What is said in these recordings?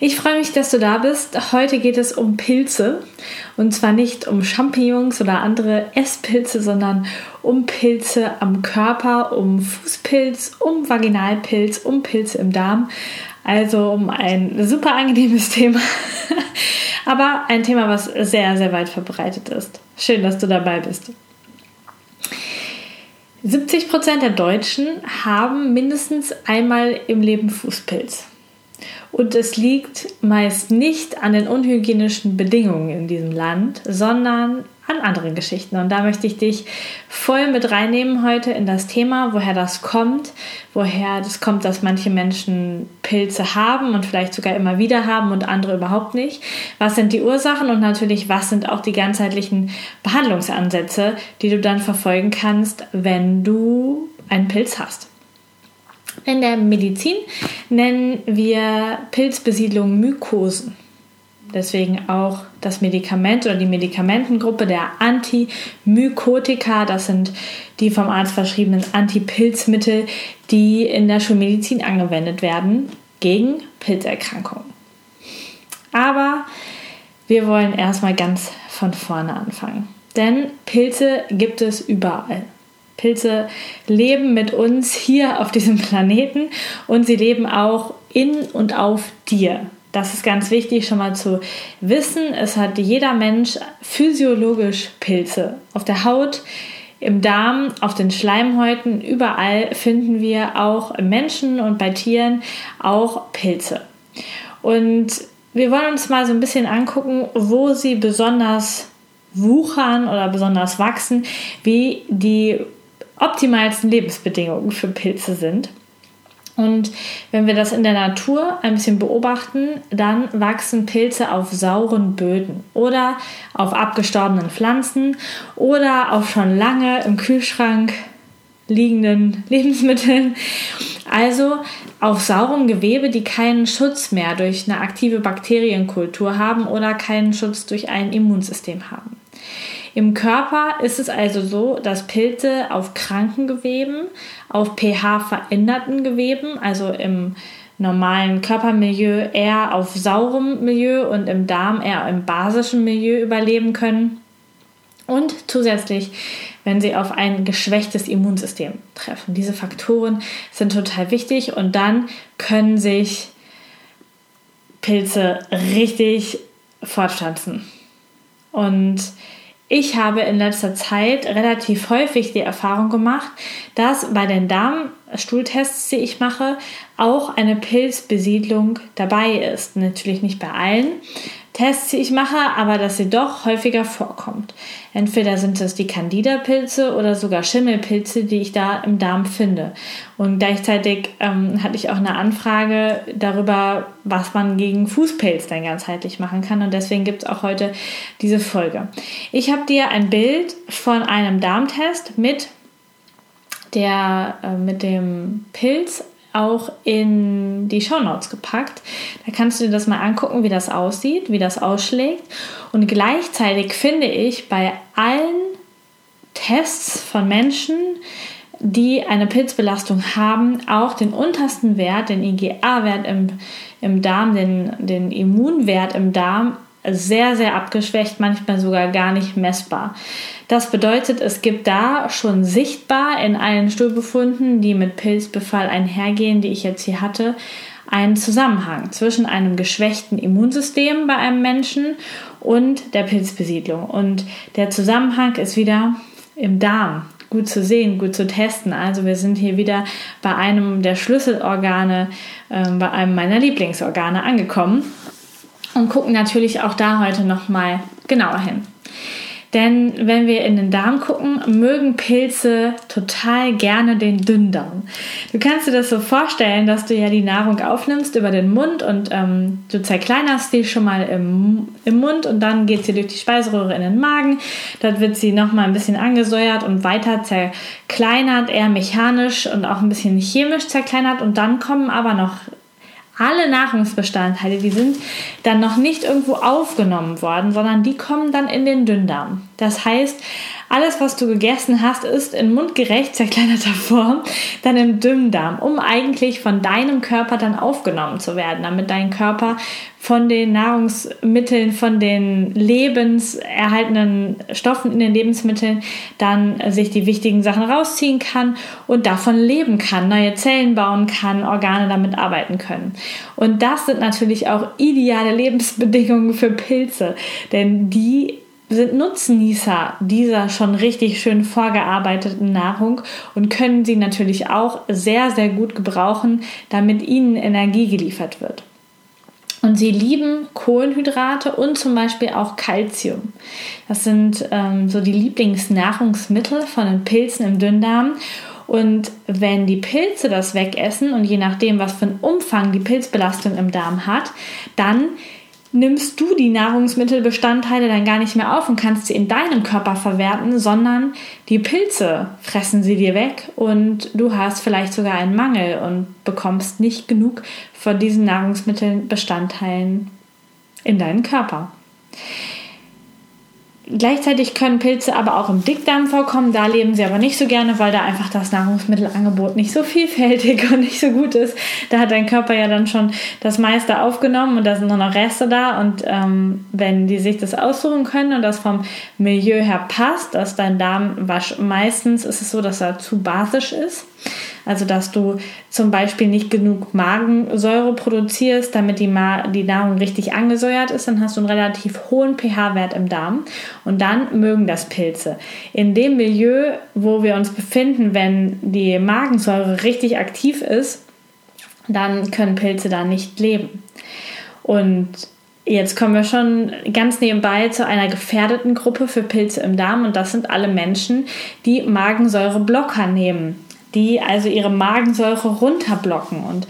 Ich freue mich, dass du da bist. Heute geht es um Pilze. Und zwar nicht um Champignons oder andere Esspilze, sondern um Pilze am Körper, um Fußpilz, um Vaginalpilz, um Pilze im Darm. Also um ein super angenehmes Thema. Aber ein Thema, was sehr, sehr weit verbreitet ist. Schön, dass du dabei bist. 70 Prozent der Deutschen haben mindestens einmal im Leben Fußpilz. Und es liegt meist nicht an den unhygienischen Bedingungen in diesem Land, sondern an anderen Geschichten. Und da möchte ich dich voll mit reinnehmen heute in das Thema, woher das kommt, woher das kommt, dass manche Menschen Pilze haben und vielleicht sogar immer wieder haben und andere überhaupt nicht. Was sind die Ursachen und natürlich, was sind auch die ganzheitlichen Behandlungsansätze, die du dann verfolgen kannst, wenn du einen Pilz hast. In der Medizin nennen wir Pilzbesiedlung Mykosen. Deswegen auch das Medikament oder die Medikamentengruppe der Antimykotika. Das sind die vom Arzt verschriebenen Antipilzmittel, die in der Schulmedizin angewendet werden gegen Pilzerkrankungen. Aber wir wollen erstmal ganz von vorne anfangen. Denn Pilze gibt es überall. Pilze leben mit uns hier auf diesem Planeten und sie leben auch in und auf dir. Das ist ganz wichtig schon mal zu wissen. Es hat jeder Mensch physiologisch Pilze auf der Haut, im Darm, auf den Schleimhäuten, überall finden wir auch im Menschen und bei Tieren auch Pilze. Und wir wollen uns mal so ein bisschen angucken, wo sie besonders wuchern oder besonders wachsen, wie die optimalsten Lebensbedingungen für Pilze sind. Und wenn wir das in der Natur ein bisschen beobachten, dann wachsen Pilze auf sauren Böden oder auf abgestorbenen Pflanzen oder auf schon lange im Kühlschrank liegenden Lebensmitteln. Also auf saurem Gewebe, die keinen Schutz mehr durch eine aktive Bakterienkultur haben oder keinen Schutz durch ein Immunsystem haben. Im Körper ist es also so, dass Pilze auf kranken Geweben, auf pH veränderten Geweben, also im normalen Körpermilieu eher auf saurem Milieu und im Darm eher im basischen Milieu überleben können. Und zusätzlich, wenn sie auf ein geschwächtes Immunsystem treffen. Diese Faktoren sind total wichtig und dann können sich Pilze richtig fortpflanzen. Und ich habe in letzter Zeit relativ häufig die Erfahrung gemacht, dass bei den Darmstuhltests, die ich mache, auch eine Pilzbesiedlung dabei ist. Natürlich nicht bei allen, Tests, die ich mache, aber dass sie doch häufiger vorkommt. Entweder sind es die Candida-Pilze oder sogar Schimmelpilze, die ich da im Darm finde. Und gleichzeitig ähm, hatte ich auch eine Anfrage darüber, was man gegen Fußpilz dann ganzheitlich machen kann. Und deswegen gibt es auch heute diese Folge. Ich habe dir ein Bild von einem Darmtest mit der äh, mit dem Pilz auch in die Show Notes gepackt. Da kannst du dir das mal angucken, wie das aussieht, wie das ausschlägt. Und gleichzeitig finde ich bei allen Tests von Menschen, die eine Pilzbelastung haben, auch den untersten Wert, den IgA-Wert im, im Darm, den, den Immunwert im Darm sehr, sehr abgeschwächt, manchmal sogar gar nicht messbar. Das bedeutet, es gibt da schon sichtbar in allen Stuhlbefunden, die mit Pilzbefall einhergehen, die ich jetzt hier hatte, einen Zusammenhang zwischen einem geschwächten Immunsystem bei einem Menschen und der Pilzbesiedlung. Und der Zusammenhang ist wieder im Darm gut zu sehen, gut zu testen. Also wir sind hier wieder bei einem der Schlüsselorgane, äh, bei einem meiner Lieblingsorgane angekommen und gucken natürlich auch da heute noch mal genauer hin. Denn wenn wir in den Darm gucken, mögen Pilze total gerne den Dünndarm. Du kannst dir das so vorstellen, dass du ja die Nahrung aufnimmst über den Mund und ähm, du zerkleinerst die schon mal im, im Mund und dann geht sie durch die Speiseröhre in den Magen. Dort wird sie nochmal ein bisschen angesäuert und weiter zerkleinert, eher mechanisch und auch ein bisschen chemisch zerkleinert und dann kommen aber noch alle Nahrungsbestandteile, die sind dann noch nicht irgendwo aufgenommen worden, sondern die kommen dann in den Dünndarm. Das heißt, alles, was du gegessen hast, ist in mundgerecht zerkleinerter Form dann im Dünndarm, um eigentlich von deinem Körper dann aufgenommen zu werden, damit dein Körper von den Nahrungsmitteln, von den lebenserhaltenden Stoffen in den Lebensmitteln dann sich die wichtigen Sachen rausziehen kann und davon leben kann, neue Zellen bauen kann, Organe damit arbeiten können. Und das sind natürlich auch ideale Lebensbedingungen für Pilze, denn die sind Nutznießer dieser schon richtig schön vorgearbeiteten Nahrung und können sie natürlich auch sehr, sehr gut gebrauchen, damit ihnen Energie geliefert wird. Und sie lieben Kohlenhydrate und zum Beispiel auch Kalzium. Das sind ähm, so die Lieblingsnahrungsmittel von den Pilzen im Dünndarm. Und wenn die Pilze das wegessen und je nachdem, was für einen Umfang die Pilzbelastung im Darm hat, dann nimmst du die Nahrungsmittelbestandteile dann gar nicht mehr auf und kannst sie in deinem Körper verwerten, sondern die Pilze fressen sie dir weg und du hast vielleicht sogar einen Mangel und bekommst nicht genug von diesen Nahrungsmittelbestandteilen in deinen Körper. Gleichzeitig können Pilze aber auch im Dickdarm vorkommen. Da leben sie aber nicht so gerne, weil da einfach das Nahrungsmittelangebot nicht so vielfältig und nicht so gut ist. Da hat dein Körper ja dann schon das meiste aufgenommen und da sind nur noch Reste da. Und ähm, wenn die sich das aussuchen können und das vom Milieu her passt, dass dein Darm meistens ist es so, dass er zu basisch ist also dass du zum Beispiel nicht genug Magensäure produzierst, damit die, Ma die Nahrung richtig angesäuert ist, dann hast du einen relativ hohen pH-Wert im Darm und dann mögen das Pilze. In dem Milieu, wo wir uns befinden, wenn die Magensäure richtig aktiv ist, dann können Pilze da nicht leben. Und Jetzt kommen wir schon ganz nebenbei zu einer gefährdeten Gruppe für Pilze im Darm und das sind alle Menschen, die Magensäureblocker nehmen die also ihre Magensäure runterblocken. Und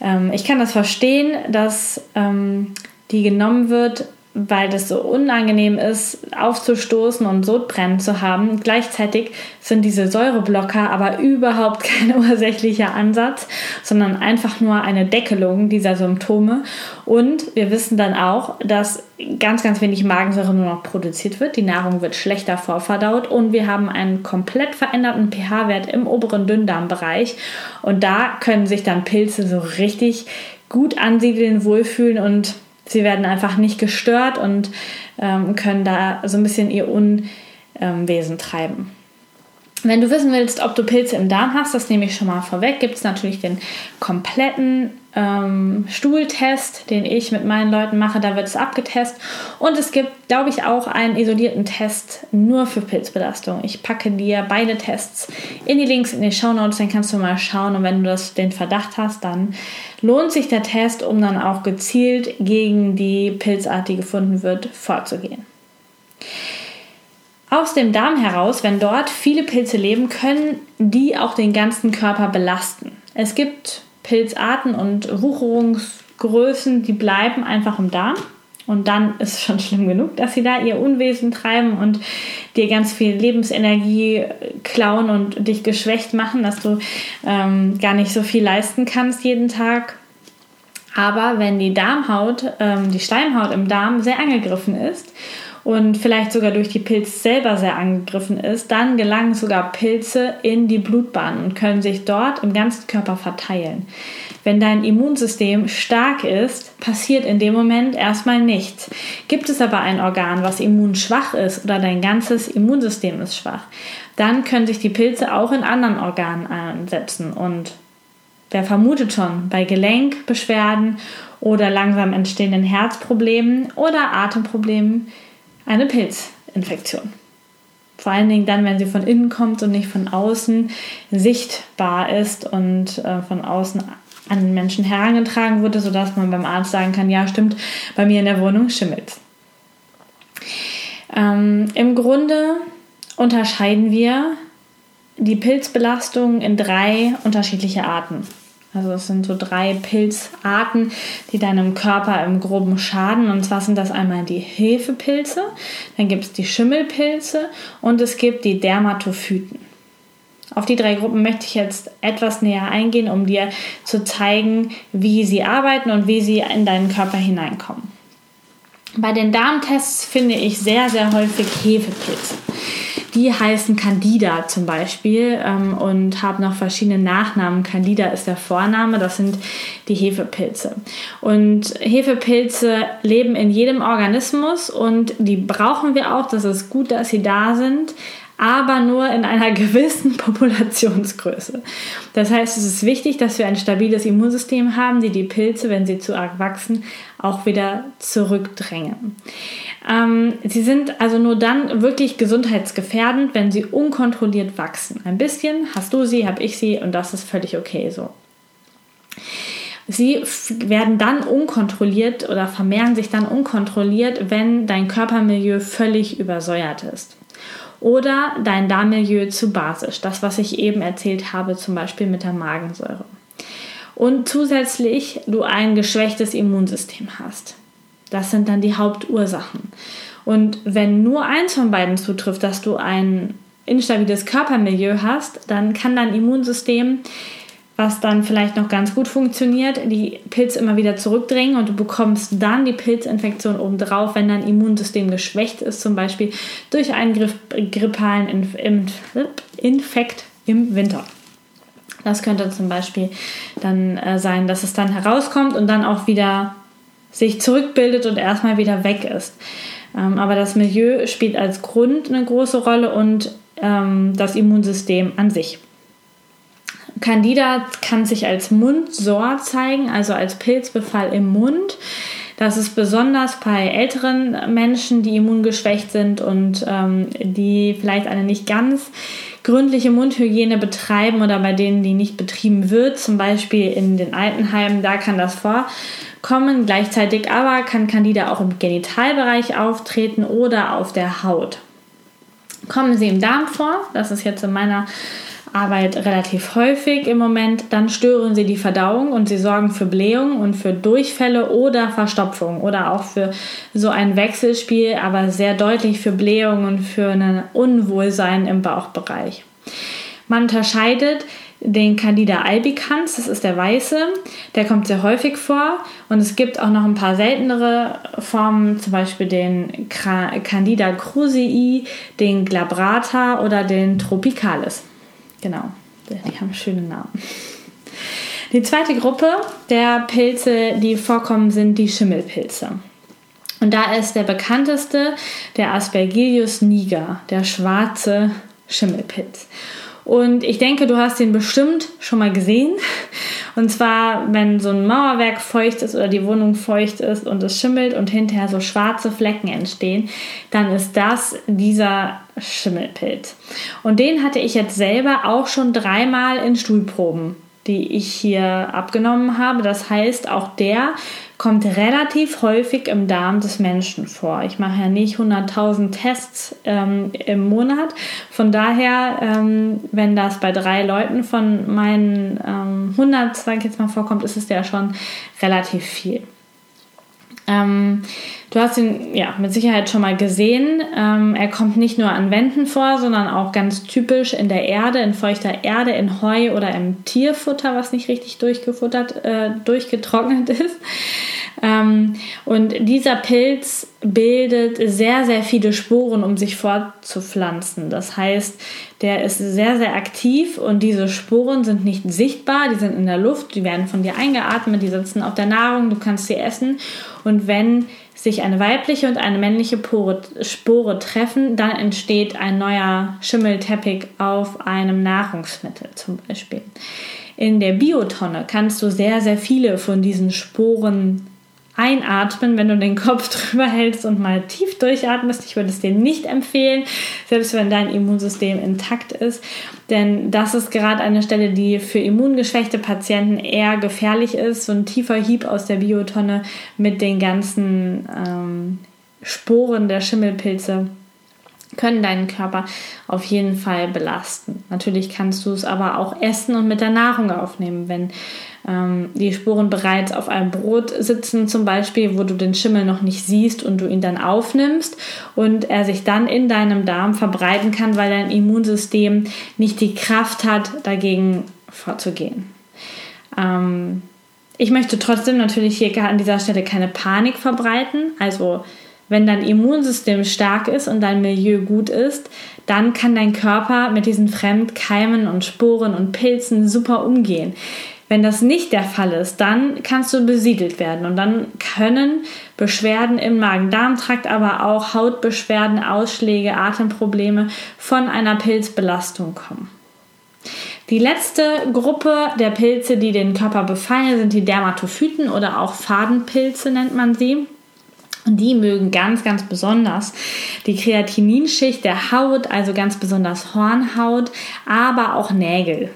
ähm, ich kann das verstehen, dass ähm, die genommen wird, weil das so unangenehm ist, aufzustoßen und Sodbrennen zu haben. Gleichzeitig sind diese Säureblocker aber überhaupt kein ursächlicher Ansatz, sondern einfach nur eine Deckelung dieser Symptome. Und wir wissen dann auch, dass ganz, ganz wenig Magensäure nur noch produziert wird. Die Nahrung wird schlechter vorverdaut und wir haben einen komplett veränderten pH-Wert im oberen Dünndarmbereich. Und da können sich dann Pilze so richtig gut ansiedeln, wohlfühlen und sie werden einfach nicht gestört und ähm, können da so ein bisschen ihr Unwesen treiben. Wenn du wissen willst, ob du Pilze im Darm hast, das nehme ich schon mal vorweg, gibt es natürlich den kompletten ähm, Stuhltest, den ich mit meinen Leuten mache. Da wird es abgetestet. Und es gibt, glaube ich, auch einen isolierten Test nur für Pilzbelastung. Ich packe dir beide Tests in die Links in die Show Notes, dann kannst du mal schauen. Und wenn du das, den Verdacht hast, dann lohnt sich der Test, um dann auch gezielt gegen die Pilzart, die gefunden wird, vorzugehen. Aus dem Darm heraus, wenn dort viele Pilze leben, können die auch den ganzen Körper belasten. Es gibt Pilzarten und Wucherungsgrößen, die bleiben einfach im Darm. Und dann ist es schon schlimm genug, dass sie da ihr Unwesen treiben und dir ganz viel Lebensenergie klauen und dich geschwächt machen, dass du ähm, gar nicht so viel leisten kannst jeden Tag. Aber wenn die Darmhaut, ähm, die Schleimhaut im Darm sehr angegriffen ist und vielleicht sogar durch die Pilz selber sehr angegriffen ist, dann gelangen sogar Pilze in die Blutbahn und können sich dort im ganzen Körper verteilen. Wenn dein Immunsystem stark ist, passiert in dem Moment erstmal nichts. Gibt es aber ein Organ, was immunschwach ist oder dein ganzes Immunsystem ist schwach, dann können sich die Pilze auch in anderen Organen einsetzen und Wer vermutet schon bei Gelenkbeschwerden oder langsam entstehenden Herzproblemen oder Atemproblemen eine Pilzinfektion. Vor allen Dingen dann, wenn sie von innen kommt und nicht von außen sichtbar ist und äh, von außen an den Menschen herangetragen wurde, sodass man beim Arzt sagen kann, ja stimmt, bei mir in der Wohnung schimmelt. Ähm, Im Grunde unterscheiden wir die Pilzbelastung in drei unterschiedliche Arten. Also es sind so drei Pilzarten, die deinem Körper im groben schaden. Und zwar sind das einmal die Hefepilze, dann gibt es die Schimmelpilze und es gibt die Dermatophyten. Auf die drei Gruppen möchte ich jetzt etwas näher eingehen, um dir zu zeigen, wie sie arbeiten und wie sie in deinen Körper hineinkommen. Bei den Darmtests finde ich sehr, sehr häufig Hefepilze. Die heißen Candida zum Beispiel ähm, und haben noch verschiedene Nachnamen. Candida ist der Vorname, das sind die Hefepilze. Und Hefepilze leben in jedem Organismus und die brauchen wir auch. Das ist gut, dass sie da sind aber nur in einer gewissen Populationsgröße. Das heißt, es ist wichtig, dass wir ein stabiles Immunsystem haben, die die Pilze, wenn sie zu arg wachsen, auch wieder zurückdrängen. Ähm, sie sind also nur dann wirklich gesundheitsgefährdend, wenn sie unkontrolliert wachsen. Ein bisschen hast du sie, habe ich sie und das ist völlig okay so. Sie werden dann unkontrolliert oder vermehren sich dann unkontrolliert, wenn dein Körpermilieu völlig übersäuert ist oder dein Darmmilieu zu basisch. Das, was ich eben erzählt habe, zum Beispiel mit der Magensäure. Und zusätzlich du ein geschwächtes Immunsystem hast. Das sind dann die Hauptursachen. Und wenn nur eins von beiden zutrifft, dass du ein instabiles Körpermilieu hast, dann kann dein Immunsystem was dann vielleicht noch ganz gut funktioniert, die Pilze immer wieder zurückdrängen und du bekommst dann die Pilzinfektion obendrauf, wenn dein Immunsystem geschwächt ist, zum Beispiel durch einen grippalen Infekt im Winter. Das könnte zum Beispiel dann äh, sein, dass es dann herauskommt und dann auch wieder sich zurückbildet und erstmal wieder weg ist. Ähm, aber das Milieu spielt als Grund eine große Rolle und ähm, das Immunsystem an sich. Candida kann sich als Mundsor zeigen, also als Pilzbefall im Mund. Das ist besonders bei älteren Menschen, die immungeschwächt sind und ähm, die vielleicht eine nicht ganz gründliche Mundhygiene betreiben oder bei denen die nicht betrieben wird, zum Beispiel in den Altenheimen, da kann das vorkommen. Gleichzeitig aber kann Candida auch im Genitalbereich auftreten oder auf der Haut. Kommen sie im Darm vor, das ist jetzt in meiner Arbeit relativ häufig im Moment, dann stören sie die Verdauung und sie sorgen für Blähungen und für Durchfälle oder Verstopfung oder auch für so ein Wechselspiel, aber sehr deutlich für Blähungen und für ein Unwohlsein im Bauchbereich. Man unterscheidet den Candida albicans, das ist der weiße, der kommt sehr häufig vor und es gibt auch noch ein paar seltenere Formen, zum Beispiel den Candida krusei, den glabrata oder den tropicalis. Genau, die haben schöne Namen. Die zweite Gruppe der Pilze, die vorkommen, sind die Schimmelpilze. Und da ist der bekannteste der Aspergillus niger, der schwarze Schimmelpilz. Und ich denke, du hast ihn bestimmt schon mal gesehen. Und zwar, wenn so ein Mauerwerk feucht ist oder die Wohnung feucht ist und es schimmelt und hinterher so schwarze Flecken entstehen, dann ist das dieser Schimmelpilz. Und den hatte ich jetzt selber auch schon dreimal in Stuhlproben, die ich hier abgenommen habe. Das heißt, auch der kommt relativ häufig im Darm des Menschen vor. Ich mache ja nicht 100.000 Tests ähm, im Monat. Von daher, ähm, wenn das bei drei Leuten von meinen ähm, 100, sage ich jetzt mal, vorkommt, ist es ja schon relativ viel. Ähm, du hast ihn ja mit Sicherheit schon mal gesehen. Ähm, er kommt nicht nur an Wänden vor, sondern auch ganz typisch in der Erde, in feuchter Erde, in Heu oder im Tierfutter, was nicht richtig durchgefuttert, äh, durchgetrocknet ist. Ähm, und dieser Pilz bildet sehr, sehr viele Sporen, um sich fortzupflanzen. Das heißt, der ist sehr, sehr aktiv und diese Sporen sind nicht sichtbar, die sind in der Luft, die werden von dir eingeatmet, die sitzen auf der Nahrung, du kannst sie essen. Und wenn sich eine weibliche und eine männliche Pore, Spore treffen, dann entsteht ein neuer Schimmelteppich auf einem Nahrungsmittel zum Beispiel. In der Biotonne kannst du sehr, sehr viele von diesen Sporen einatmen, wenn du den Kopf drüber hältst und mal tief durchatmest. Ich würde es dir nicht empfehlen, selbst wenn dein Immunsystem intakt ist, denn das ist gerade eine Stelle, die für immungeschwächte Patienten eher gefährlich ist. So ein tiefer Hieb aus der Biotonne mit den ganzen ähm, Sporen der Schimmelpilze können deinen Körper auf jeden Fall belasten. Natürlich kannst du es aber auch essen und mit der Nahrung aufnehmen, wenn ähm, die Spuren bereits auf einem Brot sitzen, zum Beispiel, wo du den Schimmel noch nicht siehst und du ihn dann aufnimmst und er sich dann in deinem Darm verbreiten kann, weil dein Immunsystem nicht die Kraft hat, dagegen vorzugehen. Ähm, ich möchte trotzdem natürlich hier an dieser Stelle keine Panik verbreiten. Also wenn dein Immunsystem stark ist und dein Milieu gut ist, dann kann dein Körper mit diesen Fremdkeimen und Sporen und Pilzen super umgehen. Wenn das nicht der Fall ist, dann kannst du besiedelt werden und dann können Beschwerden im Magen-Darm-Trakt, aber auch Hautbeschwerden, Ausschläge, Atemprobleme von einer Pilzbelastung kommen. Die letzte Gruppe der Pilze, die den Körper befallen, sind die Dermatophyten oder auch Fadenpilze nennt man sie. Und die mögen ganz, ganz besonders die Kreatininschicht der Haut, also ganz besonders Hornhaut, aber auch Nägel.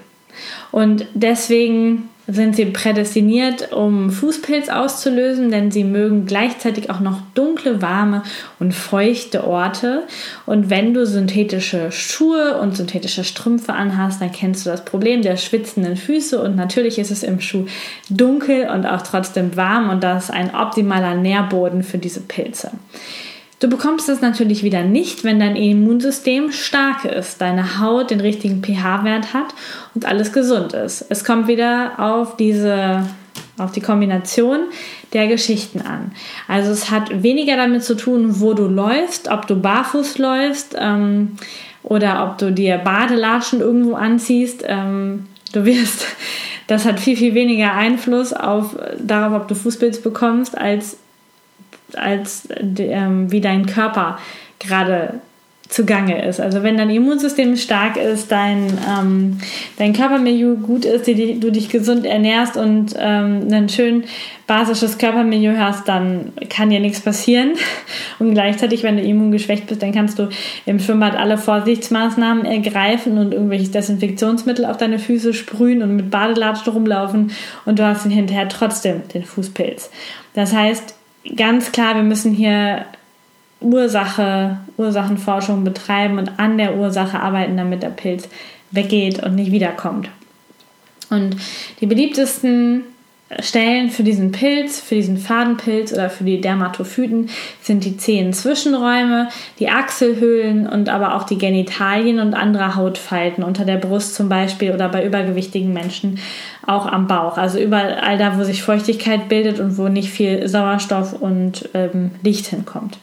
Und deswegen sind sie prädestiniert, um Fußpilz auszulösen, denn sie mögen gleichzeitig auch noch dunkle, warme und feuchte Orte. Und wenn du synthetische Schuhe und synthetische Strümpfe anhast, dann kennst du das Problem der schwitzenden Füße. Und natürlich ist es im Schuh dunkel und auch trotzdem warm und das ist ein optimaler Nährboden für diese Pilze. Du bekommst es natürlich wieder nicht, wenn dein Immunsystem stark ist, deine Haut den richtigen pH-Wert hat und alles gesund ist. Es kommt wieder auf diese auf die Kombination der Geschichten an. Also es hat weniger damit zu tun, wo du läufst, ob du barfuß läufst ähm, oder ob du dir Badelatschen irgendwo anziehst. Ähm, du wirst, das hat viel, viel weniger Einfluss auf darauf, ob du Fußpilz bekommst, als als ähm, wie dein Körper gerade zugange ist. Also wenn dein Immunsystem stark ist, dein, ähm, dein Körpermilieu gut ist, die, du dich gesund ernährst und ähm, ein schön basisches Körpermilieu hast, dann kann dir nichts passieren. Und gleichzeitig, wenn du immungeschwächt bist, dann kannst du im Schwimmbad alle Vorsichtsmaßnahmen ergreifen und irgendwelches Desinfektionsmittel auf deine Füße sprühen und mit Badelatschen rumlaufen und du hast hinterher trotzdem den Fußpilz. Das heißt, ganz klar, wir müssen hier Ursache, Ursachenforschung betreiben und an der Ursache arbeiten, damit der Pilz weggeht und nicht wiederkommt. Und die beliebtesten Stellen für diesen Pilz, für diesen Fadenpilz oder für die Dermatophyten sind die Zehenzwischenräume, die Achselhöhlen und aber auch die Genitalien und andere Hautfalten unter der Brust zum Beispiel oder bei übergewichtigen Menschen auch am Bauch. Also überall da, wo sich Feuchtigkeit bildet und wo nicht viel Sauerstoff und ähm, Licht hinkommt.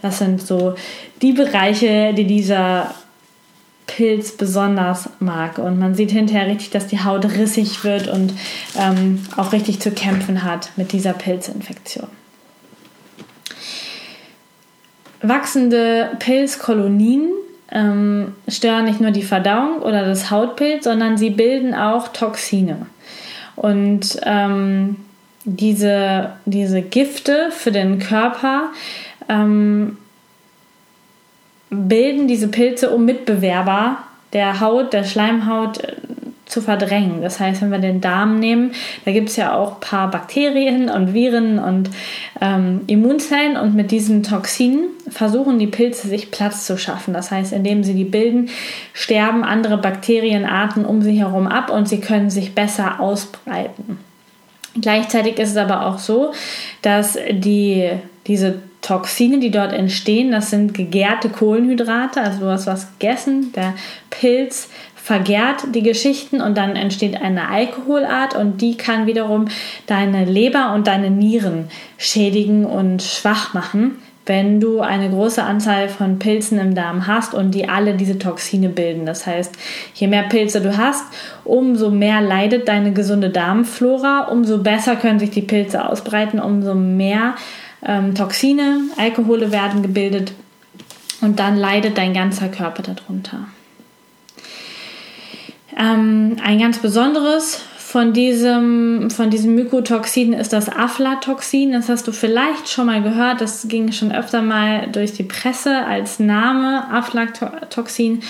Das sind so die Bereiche, die dieser Pilz besonders mag. Und man sieht hinterher richtig, dass die Haut rissig wird und ähm, auch richtig zu kämpfen hat mit dieser Pilzinfektion. Wachsende Pilzkolonien ähm, stören nicht nur die Verdauung oder das Hautpilz, sondern sie bilden auch Toxine. Und ähm, diese, diese Gifte für den Körper ähm, bilden diese Pilze, um Mitbewerber der Haut, der Schleimhaut äh, zu verdrängen. Das heißt, wenn wir den Darm nehmen, da gibt es ja auch ein paar Bakterien und Viren und ähm, Immunzellen und mit diesen Toxinen versuchen die Pilze sich Platz zu schaffen. Das heißt, indem sie die bilden, sterben andere Bakterienarten um sie herum ab und sie können sich besser ausbreiten. Gleichzeitig ist es aber auch so, dass die, diese Toxine, die dort entstehen, das sind gegärte Kohlenhydrate, also du hast was gegessen, der Pilz vergärt die Geschichten und dann entsteht eine Alkoholart und die kann wiederum deine Leber und deine Nieren schädigen und schwach machen, wenn du eine große Anzahl von Pilzen im Darm hast und die alle diese Toxine bilden. Das heißt, je mehr Pilze du hast, umso mehr leidet deine gesunde Darmflora, umso besser können sich die Pilze ausbreiten, umso mehr ähm, Toxine, Alkohole werden gebildet und dann leidet dein ganzer Körper darunter. Ähm, ein ganz besonderes von diesem, von diesem Mykotoxin ist das Aflatoxin. Das hast du vielleicht schon mal gehört. Das ging schon öfter mal durch die Presse als Name Aflatoxin.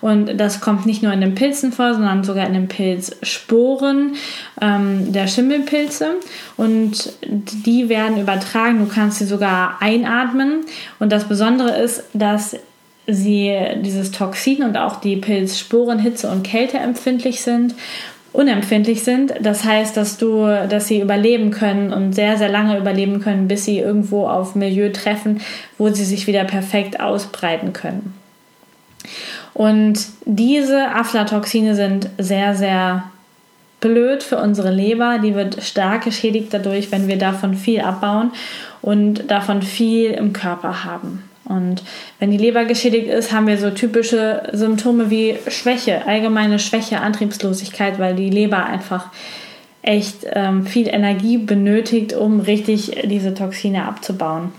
Und das kommt nicht nur in den Pilzen vor, sondern sogar in den Pilzsporen ähm, der Schimmelpilze. Und die werden übertragen. Du kannst sie sogar einatmen. Und das Besondere ist, dass sie dieses Toxin und auch die Pilzsporen Hitze und Kälte empfindlich sind unempfindlich sind. Das heißt, dass du, dass sie überleben können und sehr, sehr lange überleben können, bis sie irgendwo auf Milieu treffen, wo sie sich wieder perfekt ausbreiten können. Und diese Aflatoxine sind sehr, sehr blöd für unsere Leber. Die wird stark geschädigt dadurch, wenn wir davon viel abbauen und davon viel im Körper haben. Und wenn die Leber geschädigt ist, haben wir so typische Symptome wie Schwäche, allgemeine Schwäche, Antriebslosigkeit, weil die Leber einfach echt ähm, viel Energie benötigt, um richtig diese Toxine abzubauen.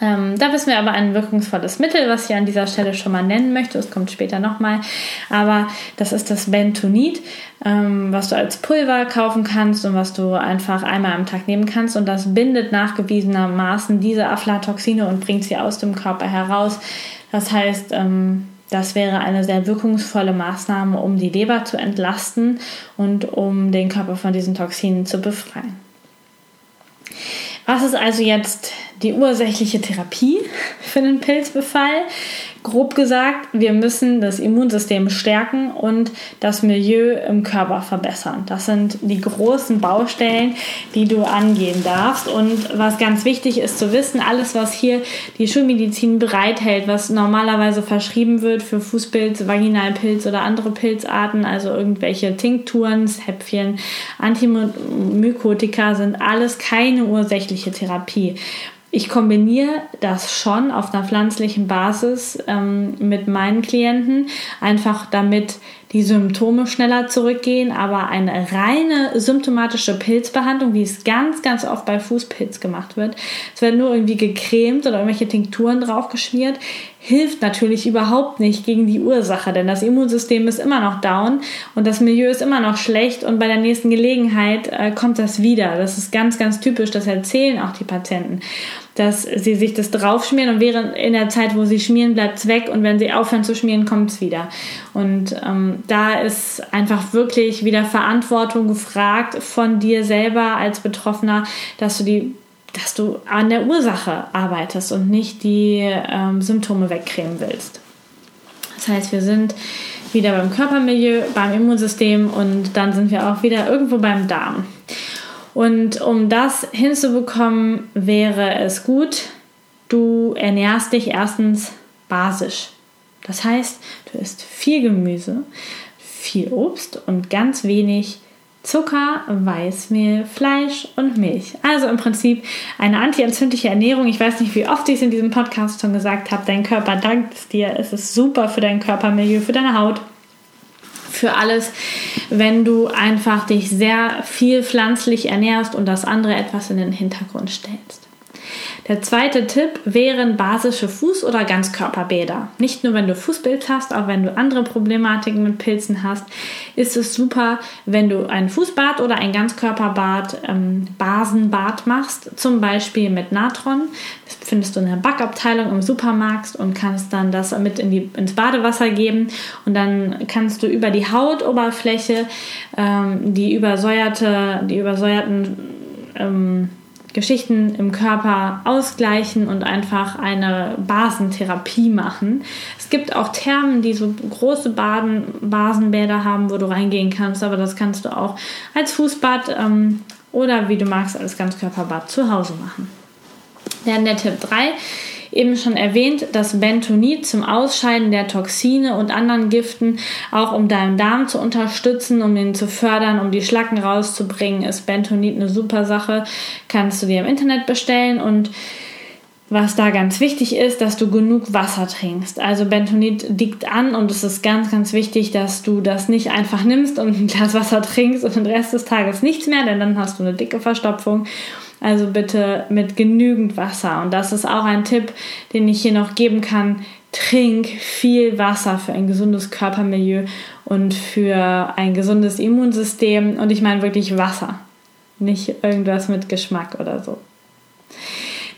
Ähm, da wissen wir aber ein wirkungsvolles Mittel, was ich an dieser Stelle schon mal nennen möchte. Es kommt später nochmal. Aber das ist das Bentonit, ähm, was du als Pulver kaufen kannst und was du einfach einmal am Tag nehmen kannst. Und das bindet nachgewiesenermaßen diese Aflatoxine und bringt sie aus dem Körper heraus. Das heißt, ähm, das wäre eine sehr wirkungsvolle Maßnahme, um die Leber zu entlasten und um den Körper von diesen Toxinen zu befreien. Was ist also jetzt die ursächliche Therapie für den Pilzbefall? Grob gesagt, wir müssen das Immunsystem stärken und das Milieu im Körper verbessern. Das sind die großen Baustellen, die du angehen darfst. Und was ganz wichtig ist zu wissen, alles, was hier die Schulmedizin bereithält, was normalerweise verschrieben wird für Fußpilz, Vaginalpilz oder andere Pilzarten, also irgendwelche Tinkturen, Häppchen, Antimykotika, sind alles keine ursächliche Therapie. Ich kombiniere das schon auf einer pflanzlichen Basis ähm, mit meinen Klienten, einfach damit die Symptome schneller zurückgehen, aber eine reine symptomatische Pilzbehandlung, wie es ganz, ganz oft bei Fußpilz gemacht wird, es wird nur irgendwie gecremt oder irgendwelche Tinkturen draufgeschmiert, hilft natürlich überhaupt nicht gegen die Ursache, denn das Immunsystem ist immer noch down und das Milieu ist immer noch schlecht und bei der nächsten Gelegenheit äh, kommt das wieder. Das ist ganz, ganz typisch, das erzählen auch die Patienten dass sie sich das draufschmieren und während in der Zeit, wo sie schmieren, bleibt es weg und wenn sie aufhören zu schmieren, kommt es wieder. Und ähm, da ist einfach wirklich wieder Verantwortung gefragt von dir selber als Betroffener, dass du die dass du an der Ursache arbeitest und nicht die ähm, Symptome wegcremen willst. Das heißt, wir sind wieder beim Körpermilieu, beim Immunsystem und dann sind wir auch wieder irgendwo beim Darm. Und um das hinzubekommen, wäre es gut, du ernährst dich erstens basisch. Das heißt, du isst viel Gemüse, viel Obst und ganz wenig Zucker, Weißmehl, Fleisch und Milch. Also im Prinzip eine antientzündliche Ernährung. Ich weiß nicht, wie oft ich es in diesem Podcast schon gesagt habe. Dein Körper dankt es dir. Es ist super für dein Körpermilieu, für deine Haut für alles, wenn du einfach dich sehr viel pflanzlich ernährst und das andere etwas in den Hintergrund stellst. Der zweite Tipp wären basische Fuß- oder Ganzkörperbäder. Nicht nur, wenn du Fußpilz hast, auch wenn du andere Problematiken mit Pilzen hast, ist es super, wenn du ein Fußbad oder ein Ganzkörperbad, ähm, Basenbad machst, zum Beispiel mit Natron. Das findest du in der Backabteilung im Supermarkt und kannst dann das mit in die, ins Badewasser geben und dann kannst du über die Hautoberfläche ähm, die übersäuerte, die übersäuerten ähm, Geschichten im Körper ausgleichen und einfach eine Basentherapie machen. Es gibt auch Thermen, die so große Baden, Basenbäder haben, wo du reingehen kannst, aber das kannst du auch als Fußbad ähm, oder wie du magst als Ganzkörperbad zu Hause machen. Dann der Tipp 3 eben schon erwähnt, das Bentonit zum Ausscheiden der Toxine und anderen Giften, auch um deinen Darm zu unterstützen, um ihn zu fördern, um die Schlacken rauszubringen, ist Bentonit eine super Sache. Kannst du dir im Internet bestellen und was da ganz wichtig ist, dass du genug Wasser trinkst. Also Bentonit liegt an und es ist ganz, ganz wichtig, dass du das nicht einfach nimmst und ein Glas Wasser trinkst und den Rest des Tages nichts mehr, denn dann hast du eine dicke Verstopfung. Also bitte mit genügend Wasser. Und das ist auch ein Tipp, den ich hier noch geben kann. Trink viel Wasser für ein gesundes Körpermilieu und für ein gesundes Immunsystem. Und ich meine wirklich Wasser, nicht irgendwas mit Geschmack oder so.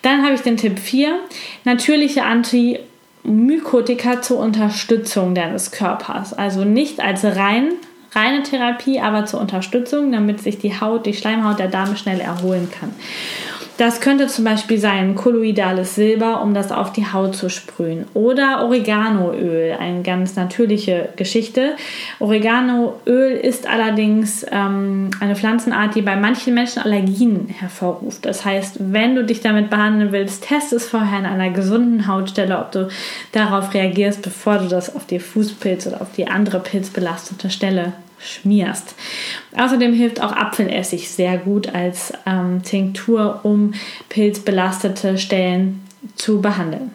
Dann habe ich den Tipp 4. Natürliche Antimykotika zur Unterstützung deines Körpers. Also nicht als rein reine Therapie, aber zur Unterstützung, damit sich die Haut, die Schleimhaut der Dame schnell erholen kann. Das könnte zum Beispiel sein kolloidales Silber, um das auf die Haut zu sprühen. Oder Oreganoöl, eine ganz natürliche Geschichte. Oreganoöl ist allerdings ähm, eine Pflanzenart, die bei manchen Menschen Allergien hervorruft. Das heißt, wenn du dich damit behandeln willst, test es vorher an einer gesunden Hautstelle, ob du darauf reagierst, bevor du das auf die Fußpilz oder auf die andere pilzbelastete Stelle schmierst. Außerdem hilft auch Apfelessig sehr gut als ähm, Tinktur, um pilzbelastete Stellen zu behandeln.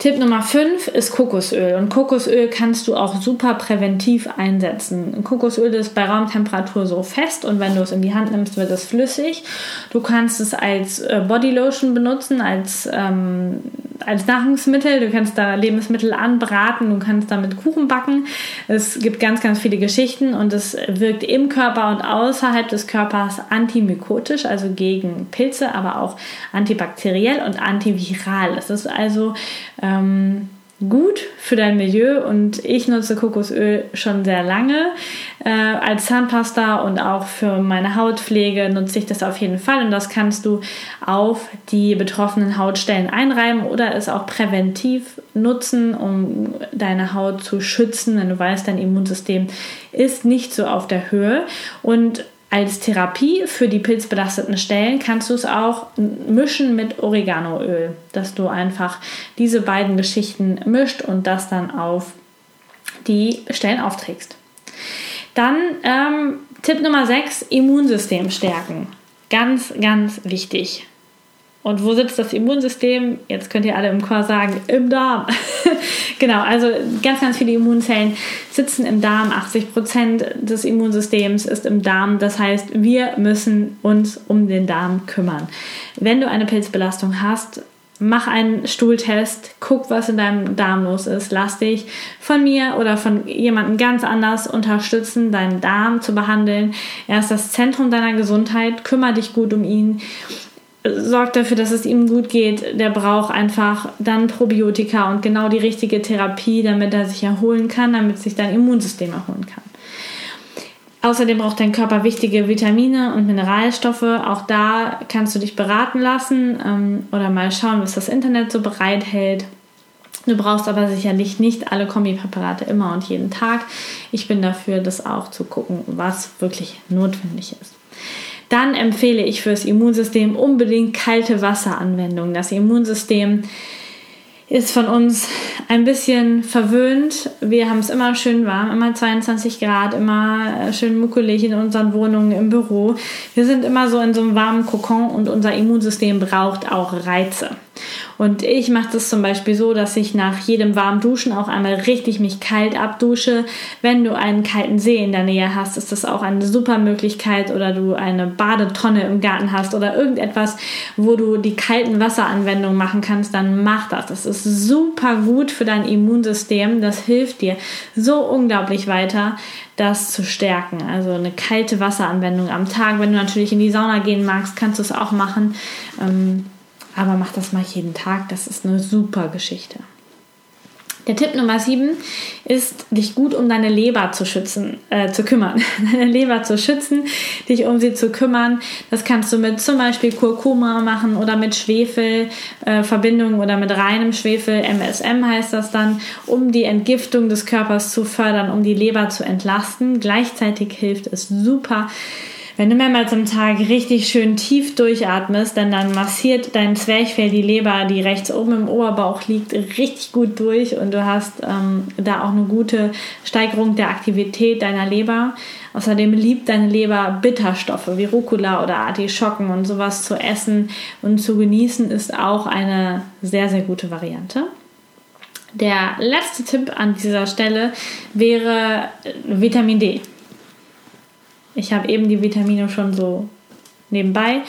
Tipp Nummer 5 ist Kokosöl. Und Kokosöl kannst du auch super präventiv einsetzen. Kokosöl ist bei Raumtemperatur so fest und wenn du es in die Hand nimmst, wird es flüssig. Du kannst es als äh, Bodylotion benutzen, als, ähm, als Nahrungsmittel. Du kannst da Lebensmittel anbraten, du kannst damit Kuchen backen. Es gibt ganz, ganz viele Geschichten und es wirkt im Körper und außerhalb des Körpers antimykotisch, also gegen Pilze, aber auch antibakteriell und antiviral. Es ist also äh, ähm, gut für dein Milieu und ich nutze Kokosöl schon sehr lange. Äh, als Zahnpasta und auch für meine Hautpflege nutze ich das auf jeden Fall und das kannst du auf die betroffenen Hautstellen einreiben oder es auch präventiv nutzen, um deine Haut zu schützen, wenn du weißt, dein Immunsystem ist nicht so auf der Höhe und als Therapie für die pilzbelasteten Stellen kannst du es auch mischen mit Oreganoöl, dass du einfach diese beiden Geschichten mischt und das dann auf die Stellen aufträgst. Dann ähm, Tipp Nummer 6, Immunsystem stärken. Ganz, ganz wichtig. Und wo sitzt das Immunsystem? Jetzt könnt ihr alle im Chor sagen, im Darm. genau, also ganz, ganz viele Immunzellen sitzen im Darm. 80 Prozent des Immunsystems ist im Darm. Das heißt, wir müssen uns um den Darm kümmern. Wenn du eine Pilzbelastung hast, mach einen Stuhltest, guck, was in deinem Darm los ist. Lass dich von mir oder von jemandem ganz anders unterstützen, deinen Darm zu behandeln. Er ist das Zentrum deiner Gesundheit. Kümmere dich gut um ihn sorgt dafür, dass es ihm gut geht. Der braucht einfach dann Probiotika und genau die richtige Therapie, damit er sich erholen kann, damit sich dein Immunsystem erholen kann. Außerdem braucht dein Körper wichtige Vitamine und Mineralstoffe. Auch da kannst du dich beraten lassen ähm, oder mal schauen, was das Internet so bereithält. Du brauchst aber sicherlich nicht alle Kombipräparate immer und jeden Tag. Ich bin dafür, das auch zu gucken, was wirklich notwendig ist dann empfehle ich fürs Immunsystem unbedingt kalte Wasseranwendungen. Das Immunsystem ist von uns ein bisschen verwöhnt. Wir haben es immer schön warm, immer 22 Grad, immer äh, schön muckelig in unseren Wohnungen, im Büro. Wir sind immer so in so einem warmen Kokon und unser Immunsystem braucht auch Reize. Und ich mache das zum Beispiel so, dass ich nach jedem warmen Duschen auch einmal richtig mich kalt abdusche. Wenn du einen kalten See in der Nähe hast, ist das auch eine super Möglichkeit oder du eine Badetonne im Garten hast oder irgendetwas, wo du die kalten Wasseranwendungen machen kannst, dann mach das. Das ist super gut für dein Immunsystem. Das hilft dir so unglaublich weiter das zu stärken. Also eine kalte Wasseranwendung am Tag. Wenn du natürlich in die Sauna gehen magst, kannst du es auch machen. Ähm, aber mach das mal jeden Tag, das ist eine super Geschichte. Der Tipp Nummer 7 ist, dich gut um deine Leber zu schützen, äh, zu kümmern. Deine Leber zu schützen, dich um sie zu kümmern. Das kannst du mit zum Beispiel Kurkuma machen oder mit Schwefelverbindungen äh, oder mit reinem Schwefel, MSM heißt das dann, um die Entgiftung des Körpers zu fördern, um die Leber zu entlasten. Gleichzeitig hilft es super, wenn du mehrmals am Tag richtig schön tief durchatmest, dann, dann massiert dein Zwerchfell die Leber, die rechts oben im Oberbauch liegt, richtig gut durch und du hast ähm, da auch eine gute Steigerung der Aktivität deiner Leber. Außerdem liebt deine Leber Bitterstoffe wie Rucola oder Artischocken und sowas zu essen und zu genießen ist auch eine sehr, sehr gute Variante. Der letzte Tipp an dieser Stelle wäre Vitamin D. Ich habe eben die Vitamine schon so nebenbei.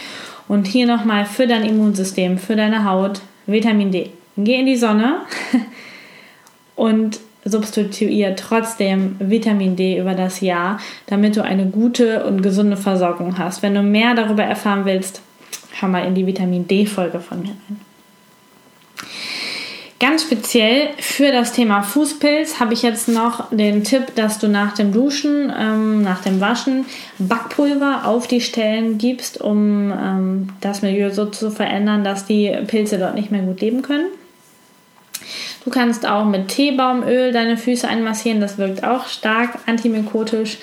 Und hier nochmal für dein Immunsystem, für deine Haut, Vitamin D. Geh in die Sonne und substituiere trotzdem Vitamin D über das Jahr, damit du eine gute und gesunde Versorgung hast. Wenn du mehr darüber erfahren willst, hör mal in die Vitamin D-Folge von mir rein. Ganz speziell für das Thema Fußpilz habe ich jetzt noch den Tipp, dass du nach dem Duschen, ähm, nach dem Waschen Backpulver auf die Stellen gibst, um ähm, das Milieu so zu verändern, dass die Pilze dort nicht mehr gut leben können. Du kannst auch mit Teebaumöl deine Füße einmassieren, das wirkt auch stark antimykotisch.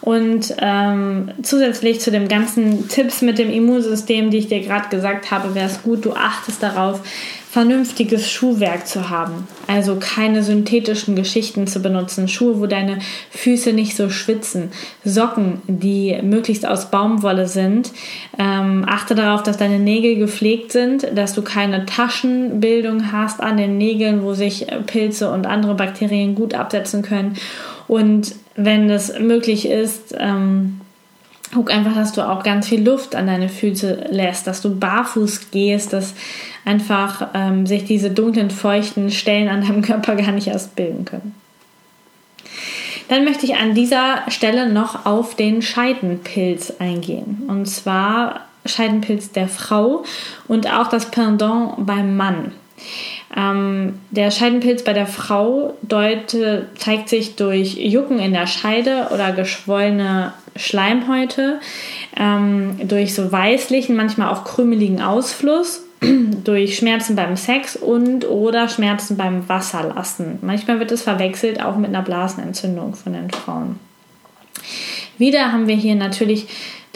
Und ähm, zusätzlich zu den ganzen Tipps mit dem Immunsystem, die ich dir gerade gesagt habe, wäre es gut, du achtest darauf, vernünftiges Schuhwerk zu haben. Also keine synthetischen Geschichten zu benutzen. Schuhe, wo deine Füße nicht so schwitzen. Socken, die möglichst aus Baumwolle sind. Ähm, achte darauf, dass deine Nägel gepflegt sind, dass du keine Taschenbildung hast an den Nägeln, wo sich Pilze und andere Bakterien gut absetzen können. Und wenn es möglich ist, ähm, guck einfach, dass du auch ganz viel Luft an deine Füße lässt, dass du barfuß gehst, dass einfach ähm, sich diese dunklen, feuchten Stellen an deinem Körper gar nicht erst bilden können. Dann möchte ich an dieser Stelle noch auf den Scheidenpilz eingehen. Und zwar Scheidenpilz der Frau und auch das Pendant beim Mann. Ähm, der Scheidenpilz bei der Frau deute, zeigt sich durch Jucken in der Scheide oder geschwollene Schleimhäute, ähm, durch so weißlichen, manchmal auch krümeligen Ausfluss, durch Schmerzen beim Sex und oder Schmerzen beim Wasserlassen. Manchmal wird es verwechselt auch mit einer Blasenentzündung von den Frauen. Wieder haben wir hier natürlich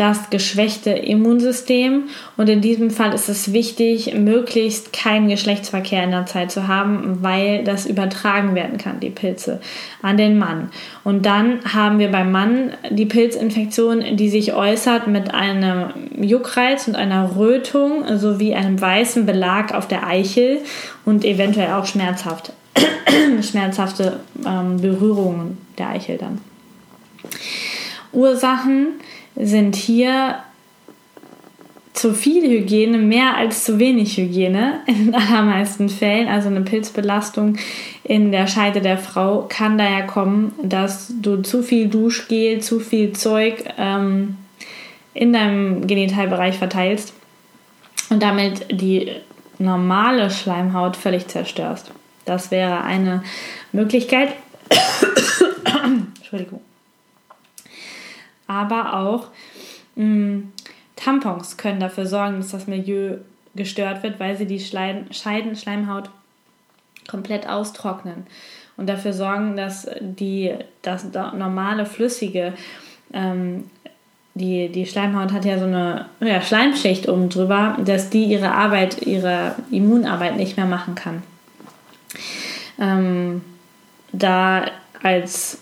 das geschwächte Immunsystem. Und in diesem Fall ist es wichtig, möglichst keinen Geschlechtsverkehr in der Zeit zu haben, weil das übertragen werden kann, die Pilze, an den Mann. Und dann haben wir beim Mann die Pilzinfektion, die sich äußert mit einem Juckreiz und einer Rötung sowie einem weißen Belag auf der Eichel und eventuell auch schmerzhaft. schmerzhafte ähm, Berührungen der Eichel dann. Ursachen sind hier zu viel Hygiene mehr als zu wenig Hygiene in allermeisten Fällen. Also eine Pilzbelastung in der Scheide der Frau kann daher kommen, dass du zu viel Duschgel, zu viel Zeug ähm, in deinem Genitalbereich verteilst und damit die normale Schleimhaut völlig zerstörst. Das wäre eine Möglichkeit. Entschuldigung aber auch mh, mm, Tampons können dafür sorgen, dass das Milieu gestört wird, weil sie die Schleim Scheiden, Schleimhaut komplett austrocknen und dafür sorgen, dass die, das normale Flüssige, ähm, die, die Schleimhaut hat ja so eine ja, Schleimschicht oben drüber, dass die ihre Arbeit, ihre Immunarbeit nicht mehr machen kann. Ähm, da als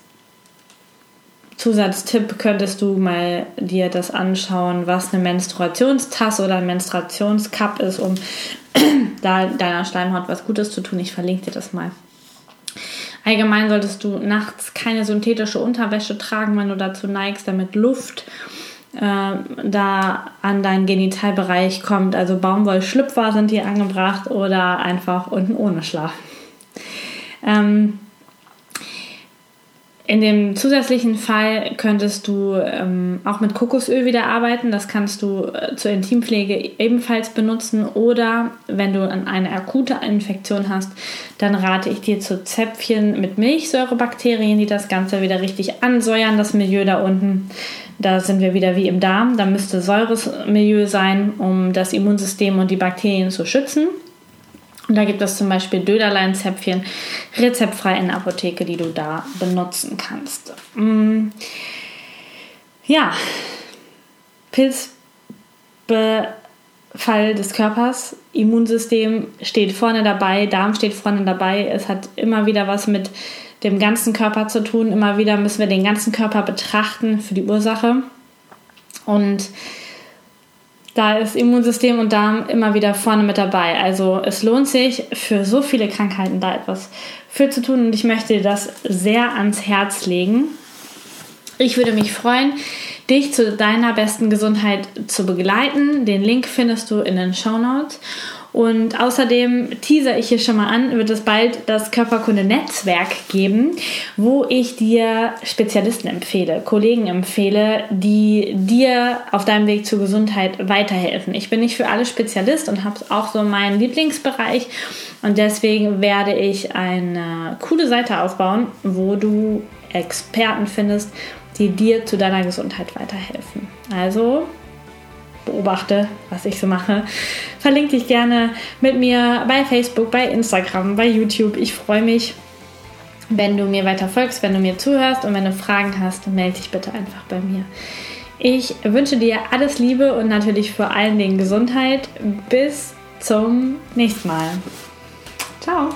Zusatztipp könntest du mal dir das anschauen, was eine Menstruationstasse oder ein Menstruationscup ist, um da deiner Schleimhaut was Gutes zu tun. Ich verlinke dir das mal. Allgemein solltest du nachts keine synthetische Unterwäsche tragen, wenn du dazu neigst, damit Luft äh, da an deinen Genitalbereich kommt. Also Baumwollschlüpfer sind hier angebracht oder einfach unten ohne Schlaf. Ähm, in dem zusätzlichen Fall könntest du ähm, auch mit Kokosöl wieder arbeiten. Das kannst du äh, zur Intimpflege ebenfalls benutzen. Oder wenn du eine akute Infektion hast, dann rate ich dir zu Zäpfchen mit Milchsäurebakterien, die das Ganze wieder richtig ansäuern, das Milieu da unten. Da sind wir wieder wie im Darm. Da müsste säures Milieu sein, um das Immunsystem und die Bakterien zu schützen. Und da gibt es zum Beispiel Döderleinzäpfchen rezeptfrei in der Apotheke, die du da benutzen kannst. Mm. Ja, Pilzbefall des Körpers, Immunsystem steht vorne dabei, Darm steht vorne dabei. Es hat immer wieder was mit dem ganzen Körper zu tun. Immer wieder müssen wir den ganzen Körper betrachten für die Ursache. Und da ist Immunsystem und Darm immer wieder vorne mit dabei. Also es lohnt sich für so viele Krankheiten da etwas für zu tun und ich möchte dir das sehr ans Herz legen. Ich würde mich freuen, dich zu deiner besten Gesundheit zu begleiten. Den Link findest du in den Show Notes. Und außerdem teaser ich hier schon mal an, wird es bald das Körperkunde-Netzwerk geben, wo ich dir Spezialisten empfehle, Kollegen empfehle, die dir auf deinem Weg zur Gesundheit weiterhelfen. Ich bin nicht für alle Spezialist und habe auch so meinen Lieblingsbereich und deswegen werde ich eine coole Seite aufbauen, wo du Experten findest, die dir zu deiner Gesundheit weiterhelfen. Also beobachte, was ich so mache. Verlinke dich gerne mit mir bei Facebook, bei Instagram, bei YouTube. Ich freue mich, wenn du mir weiter folgst, wenn du mir zuhörst und wenn du Fragen hast, melde dich bitte einfach bei mir. Ich wünsche dir alles Liebe und natürlich vor allen Dingen Gesundheit. Bis zum nächsten Mal. Ciao.